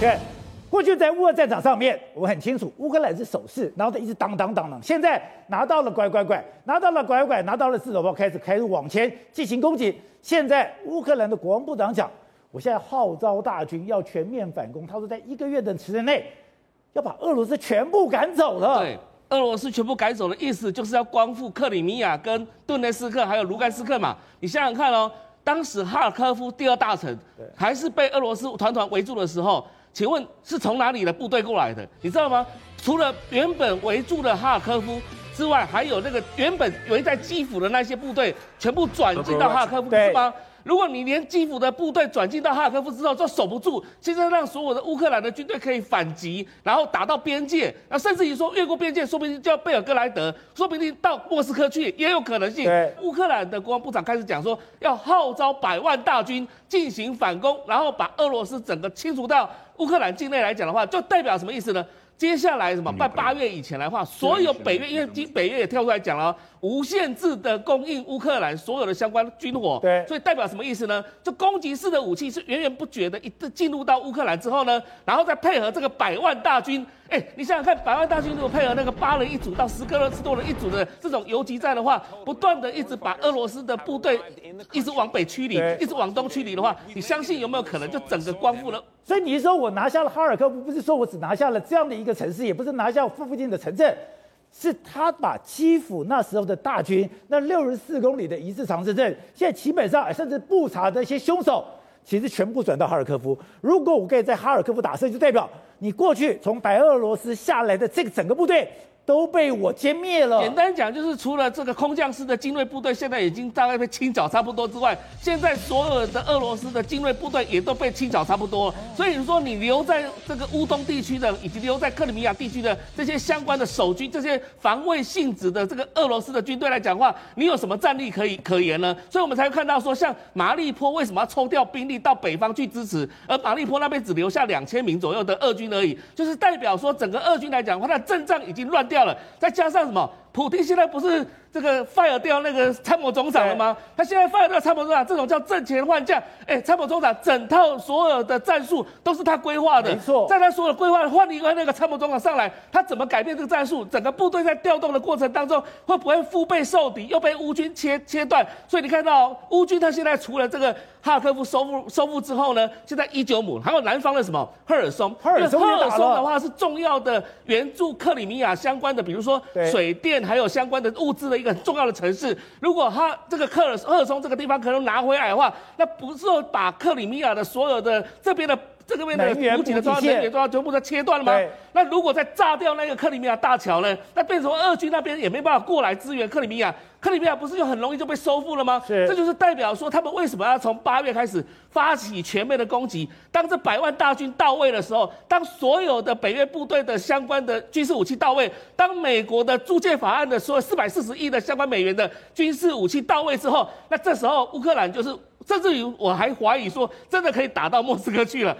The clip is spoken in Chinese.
对，过去在乌俄战场上面，我很清楚，乌克兰是守势，然后他一直当当当当。现在拿到了乖乖乖，拿到了乖乖乖，拿到了自走炮，开始开始往前进行攻击。现在乌克兰的国防部长讲，我现在号召大军要全面反攻。他说，在一个月的时间内，要把俄罗斯全部赶走了。对，俄罗斯全部赶走的意思就是要光复克里米亚、跟顿涅斯克还有卢甘斯克嘛。你想想看哦，当时哈尔科夫第二大城还是被俄罗斯团团围住的时候。请问是从哪里的部队过来的？你知道吗？除了原本围住的哈尔科夫之外，还有那个原本围在基辅的那些部队，全部转进到哈尔科夫，是吗？如果你连基辅的部队转进到哈尔科夫之后就守不住，现在让所有的乌克兰的军队可以反击，然后打到边界，那甚至于说越过边界，说不定就要贝尔格莱德，说不定到莫斯科去也有可能性。乌克兰的国防部长开始讲说，要号召百万大军进行反攻，然后把俄罗斯整个清除到乌克兰境内来讲的话，就代表什么意思呢？接下来什么？在八月以前来的话，所有北约，因为今北约也跳出来讲了，无限制的供应乌克兰所有的相关军火。对，所以代表什么意思呢？就攻击式的武器是源源不绝的，一进入到乌克兰之后呢，然后再配合这个百万大军。哎，你想想看，百万大军如果配合那个八人一组到十个人多人一组的这种游击战的话，不断的一直把俄罗斯的部队一直往北驱离，一直往东驱离的话，你相信有没有可能就整个光复了？所以你说我拿下了哈尔科夫，不是说我只拿下了这样的一个城市，也不是拿下附近的城镇，是他把基辅那时候的大军，那六十四公里的一字长城阵，现在基本上甚至布查的一些凶手，其实全部转到哈尔科夫。如果我可以在哈尔科夫打胜，就代表你过去从白俄罗斯下来的这个整个部队。都被我歼灭了。简单讲，就是除了这个空降师的精锐部队现在已经大概被清剿差不多之外，现在所有的俄罗斯的精锐部队也都被清剿差不多了。所以你说你留在这个乌东地区的，以及留在克里米亚地区的这些相关的守军、这些防卫性质的这个俄罗斯的军队来讲的话，你有什么战力可以可言呢？所以我们才会看到说，像马利坡为什么要抽调兵力到北方去支持，而马利坡那边只留下两千名左右的俄军而已，就是代表说整个俄军来讲的话，它的阵仗已经乱掉了，再加上什么？普京现在不是这个 fire 掉那个参谋总长了吗？他现在 fire 掉参谋总长，这种叫阵前换将。哎，参谋总长整套所有的战术都是他规划的，没错。在他所有的规划换一个那个参谋总长上来，他怎么改变这个战术？整个部队在调动的过程当中，会不会腹背受敌，又被乌军切切断？所以你看到乌军他现在除了这个哈尔科夫收复收复之后呢，现在伊久姆还有南方的什么赫尔松，赫尔松的话是重要的援助克里米亚相关的，比如说水电。还有相关的物资的一个很重要的城市，如果他这个克尔赫松这个地方可能拿回来的话，那不是说把克里米亚的所有的这边的这个边的补给的重要能源都要全部都切断了吗？那如果再炸掉那个克里米亚大桥呢？那变成俄军那边也没办法过来支援克里米亚。克里米亚不是就很容易就被收复了吗？是，这就是代表说他们为什么要从八月开始发起全面的攻击。当这百万大军到位的时候，当所有的北约部队的相关的军事武器到位，当美国的租借法案的所有四百四十亿的相关美元的军事武器到位之后，那这时候乌克兰就是，甚至于我还怀疑说，真的可以打到莫斯科去了。